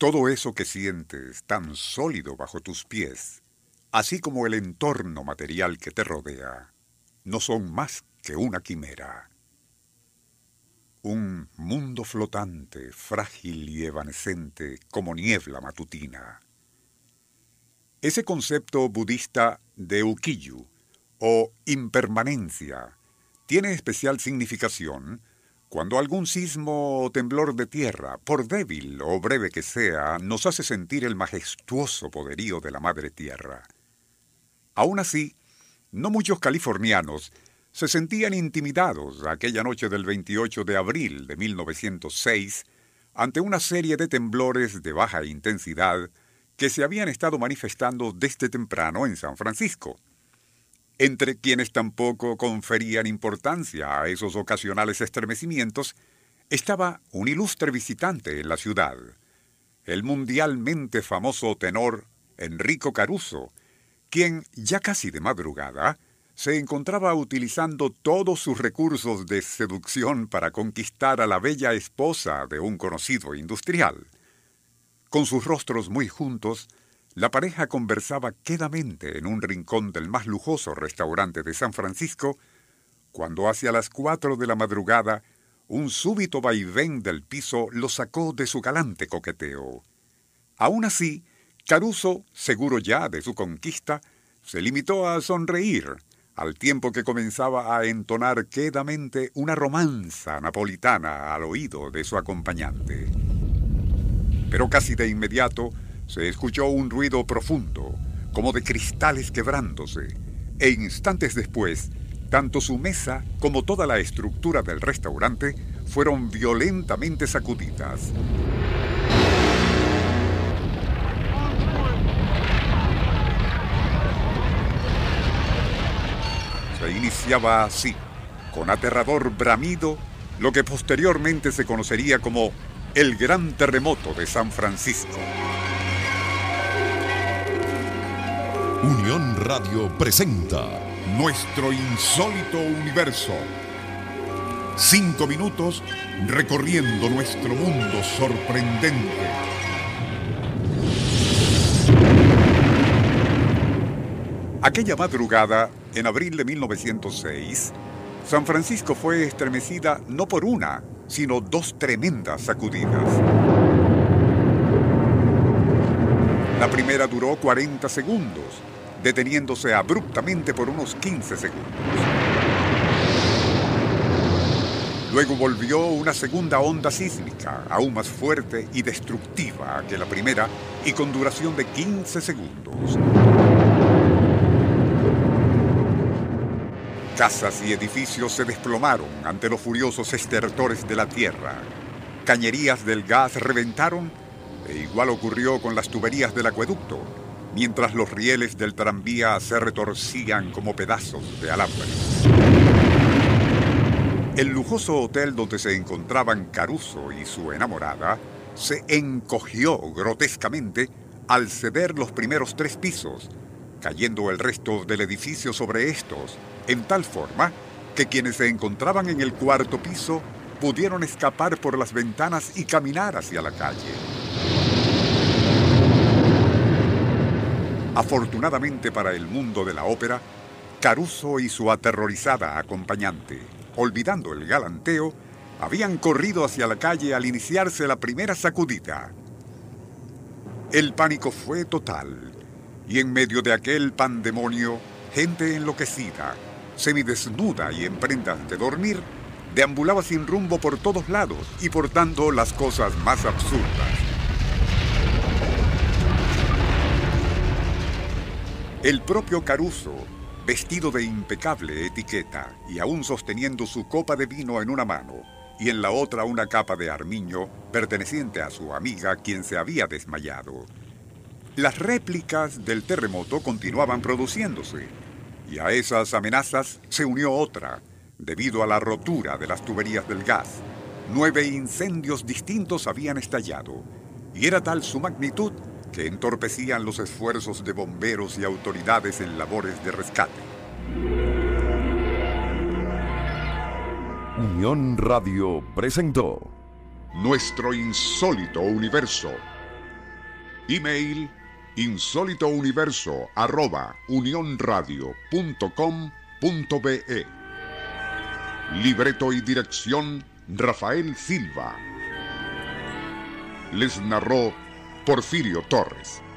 Todo eso que sientes tan sólido bajo tus pies, así como el entorno material que te rodea, no son más que una quimera. Un mundo flotante, frágil y evanescente como niebla matutina. Ese concepto budista de ukiyu, o impermanencia, tiene especial significación cuando algún sismo o temblor de tierra, por débil o breve que sea, nos hace sentir el majestuoso poderío de la Madre Tierra. Aún así, no muchos californianos se sentían intimidados aquella noche del 28 de abril de 1906 ante una serie de temblores de baja intensidad que se habían estado manifestando desde temprano en San Francisco entre quienes tampoco conferían importancia a esos ocasionales estremecimientos, estaba un ilustre visitante en la ciudad, el mundialmente famoso tenor Enrico Caruso, quien, ya casi de madrugada, se encontraba utilizando todos sus recursos de seducción para conquistar a la bella esposa de un conocido industrial. Con sus rostros muy juntos, la pareja conversaba quedamente en un rincón del más lujoso restaurante de San Francisco, cuando hacia las cuatro de la madrugada un súbito vaivén del piso lo sacó de su galante coqueteo. Aún así, Caruso, seguro ya de su conquista, se limitó a sonreír, al tiempo que comenzaba a entonar quedamente una romanza napolitana al oído de su acompañante. Pero casi de inmediato, se escuchó un ruido profundo, como de cristales quebrándose, e instantes después, tanto su mesa como toda la estructura del restaurante fueron violentamente sacudidas. Se iniciaba así, con aterrador bramido, lo que posteriormente se conocería como el Gran Terremoto de San Francisco. Unión Radio presenta Nuestro insólito universo. Cinco minutos recorriendo nuestro mundo sorprendente. Aquella madrugada, en abril de 1906, San Francisco fue estremecida no por una, sino dos tremendas sacudidas. La primera duró 40 segundos deteniéndose abruptamente por unos 15 segundos. Luego volvió una segunda onda sísmica, aún más fuerte y destructiva que la primera, y con duración de 15 segundos. Casas y edificios se desplomaron ante los furiosos estertores de la tierra. Cañerías del gas reventaron, igual ocurrió con las tuberías del acueducto, mientras los rieles del tranvía se retorcían como pedazos de alambre. El lujoso hotel donde se encontraban Caruso y su enamorada se encogió grotescamente al ceder los primeros tres pisos, cayendo el resto del edificio sobre estos, en tal forma que quienes se encontraban en el cuarto piso pudieron escapar por las ventanas y caminar hacia la calle. Afortunadamente para el mundo de la ópera, Caruso y su aterrorizada acompañante, olvidando el galanteo, habían corrido hacia la calle al iniciarse la primera sacudida. El pánico fue total, y en medio de aquel pandemonio, gente enloquecida, semidesnuda y en prendas de dormir, deambulaba sin rumbo por todos lados y portando las cosas más absurdas. El propio Caruso, vestido de impecable etiqueta y aún sosteniendo su copa de vino en una mano y en la otra una capa de armiño perteneciente a su amiga quien se había desmayado. Las réplicas del terremoto continuaban produciéndose y a esas amenazas se unió otra, debido a la rotura de las tuberías del gas. Nueve incendios distintos habían estallado y era tal su magnitud que entorpecían los esfuerzos de bomberos y autoridades en labores de rescate. Unión Radio presentó Nuestro insólito universo. Email insólitouniverso arroba unionradio.com.be Libreto y dirección Rafael Silva. Les narró Porfirio Torres.